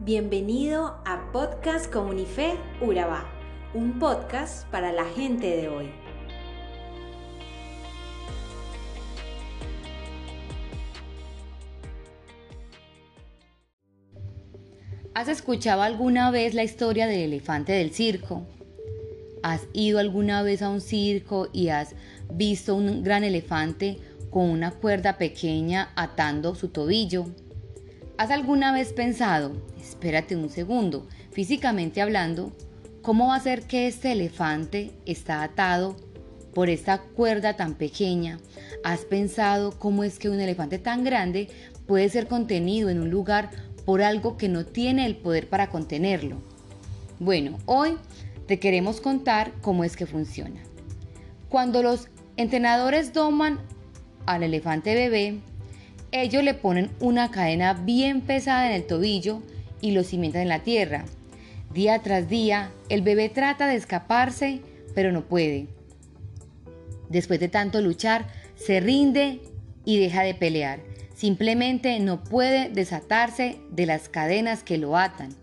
Bienvenido a Podcast Comunife Urabá, un podcast para la gente de hoy. ¿Has escuchado alguna vez la historia del elefante del circo? ¿Has ido alguna vez a un circo y has visto un gran elefante con una cuerda pequeña atando su tobillo? ¿Has alguna vez pensado, espérate un segundo, físicamente hablando, cómo va a ser que este elefante está atado por esta cuerda tan pequeña? ¿Has pensado cómo es que un elefante tan grande puede ser contenido en un lugar por algo que no tiene el poder para contenerlo? Bueno, hoy te queremos contar cómo es que funciona. Cuando los entrenadores doman al elefante bebé, ellos le ponen una cadena bien pesada en el tobillo y lo cimentan en la tierra. Día tras día, el bebé trata de escaparse, pero no puede. Después de tanto luchar, se rinde y deja de pelear. Simplemente no puede desatarse de las cadenas que lo atan.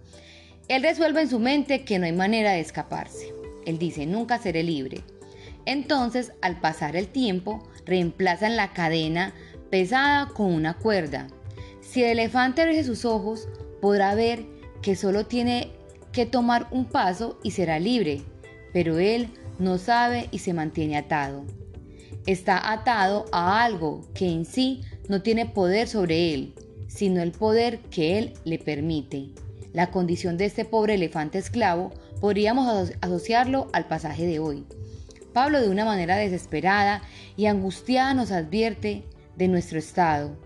Él resuelve en su mente que no hay manera de escaparse. Él dice, nunca seré libre. Entonces, al pasar el tiempo, reemplazan la cadena pesada con una cuerda. Si el elefante abre sus ojos, podrá ver que solo tiene que tomar un paso y será libre, pero él no sabe y se mantiene atado. Está atado a algo que en sí no tiene poder sobre él, sino el poder que él le permite. La condición de este pobre elefante esclavo podríamos asociarlo al pasaje de hoy. Pablo de una manera desesperada y angustiada nos advierte de nuestro estado.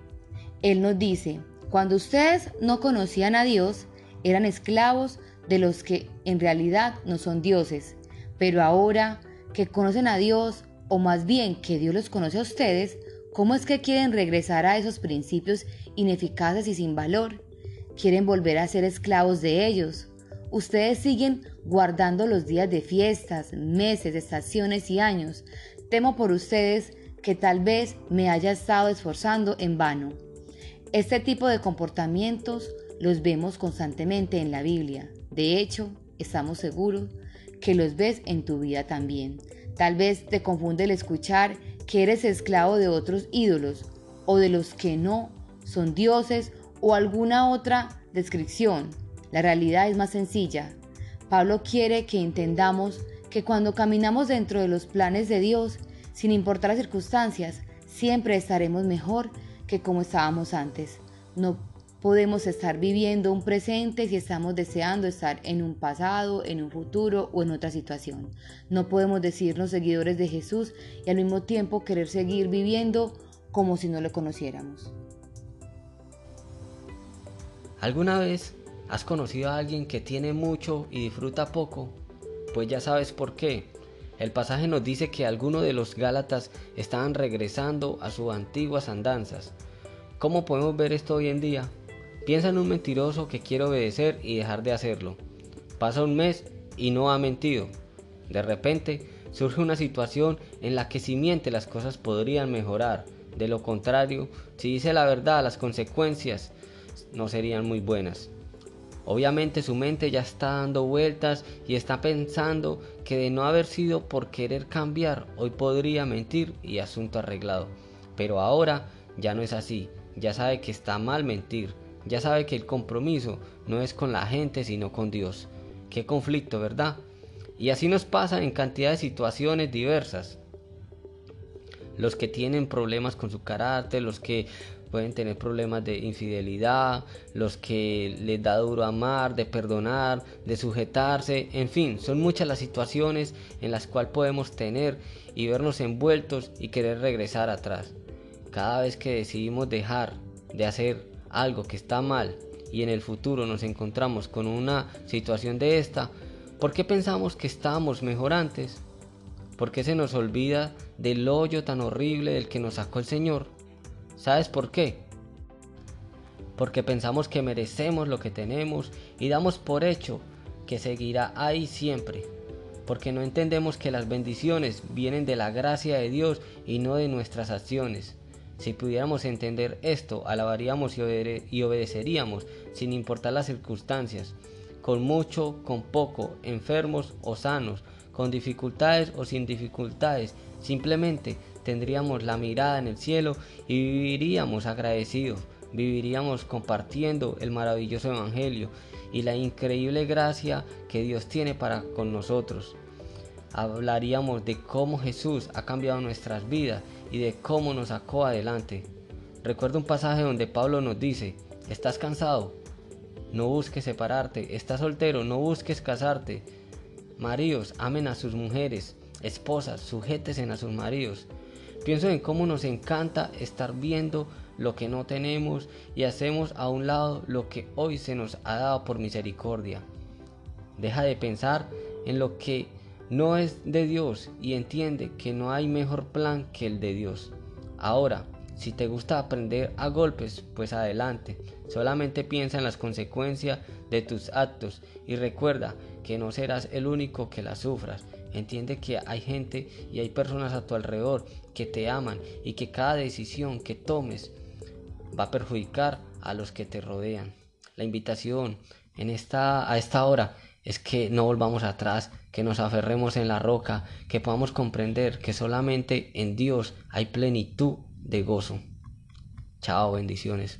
Él nos dice, cuando ustedes no conocían a Dios, eran esclavos de los que en realidad no son dioses, pero ahora que conocen a Dios, o más bien que Dios los conoce a ustedes, ¿cómo es que quieren regresar a esos principios ineficaces y sin valor? Quieren volver a ser esclavos de ellos. Ustedes siguen guardando los días de fiestas, meses, estaciones y años. Temo por ustedes que tal vez me haya estado esforzando en vano. Este tipo de comportamientos los vemos constantemente en la Biblia. De hecho, estamos seguros que los ves en tu vida también. Tal vez te confunde el escuchar que eres esclavo de otros ídolos o de los que no son dioses o alguna otra descripción. La realidad es más sencilla. Pablo quiere que entendamos que cuando caminamos dentro de los planes de Dios, sin importar las circunstancias, siempre estaremos mejor que como estábamos antes. No podemos estar viviendo un presente si estamos deseando estar en un pasado, en un futuro o en otra situación. No podemos decirnos seguidores de Jesús y al mismo tiempo querer seguir viviendo como si no lo conociéramos. ¿Alguna vez has conocido a alguien que tiene mucho y disfruta poco? Pues ya sabes por qué. El pasaje nos dice que algunos de los Gálatas estaban regresando a sus antiguas andanzas. ¿Cómo podemos ver esto hoy en día? Piensa en un mentiroso que quiere obedecer y dejar de hacerlo. Pasa un mes y no ha mentido. De repente surge una situación en la que si miente las cosas podrían mejorar. De lo contrario, si dice la verdad, las consecuencias no serían muy buenas. Obviamente su mente ya está dando vueltas y está pensando que de no haber sido por querer cambiar, hoy podría mentir y asunto arreglado. Pero ahora ya no es así, ya sabe que está mal mentir, ya sabe que el compromiso no es con la gente sino con Dios. Qué conflicto, ¿verdad? Y así nos pasa en cantidad de situaciones diversas. Los que tienen problemas con su carácter, los que pueden tener problemas de infidelidad, los que les da duro amar, de perdonar, de sujetarse, en fin, son muchas las situaciones en las cuales podemos tener y vernos envueltos y querer regresar atrás. Cada vez que decidimos dejar de hacer algo que está mal y en el futuro nos encontramos con una situación de esta, ¿por qué pensamos que estábamos mejor antes? ¿Por qué se nos olvida del hoyo tan horrible del que nos sacó el Señor? ¿Sabes por qué? Porque pensamos que merecemos lo que tenemos y damos por hecho que seguirá ahí siempre. Porque no entendemos que las bendiciones vienen de la gracia de Dios y no de nuestras acciones. Si pudiéramos entender esto, alabaríamos y, obedeceríamos sin importar las circunstancias, con mucho, con poco, enfermos o sanos, con dificultades o sin dificultades, simplemente tendríamos la mirada en el cielo y viviríamos agradecidos, viviríamos compartiendo el maravilloso Evangelio y la increíble gracia que Dios tiene para con nosotros. Hablaríamos de cómo Jesús ha cambiado nuestras vidas y de cómo nos sacó adelante. Recuerdo un pasaje donde Pablo nos dice, ¿estás cansado? No busques separarte, estás soltero, no busques casarte. Maridos, amen a sus mujeres, esposas, sujétesen a sus maridos. Pienso en cómo nos encanta estar viendo lo que no tenemos y hacemos a un lado lo que hoy se nos ha dado por misericordia. Deja de pensar en lo que no es de Dios y entiende que no hay mejor plan que el de Dios. Ahora, si te gusta aprender a golpes, pues adelante. Solamente piensa en las consecuencias de tus actos y recuerda que no serás el único que las sufras. Entiende que hay gente y hay personas a tu alrededor que te aman y que cada decisión que tomes va a perjudicar a los que te rodean. La invitación en esta, a esta hora es que no volvamos atrás, que nos aferremos en la roca, que podamos comprender que solamente en Dios hay plenitud de gozo. Chao, bendiciones.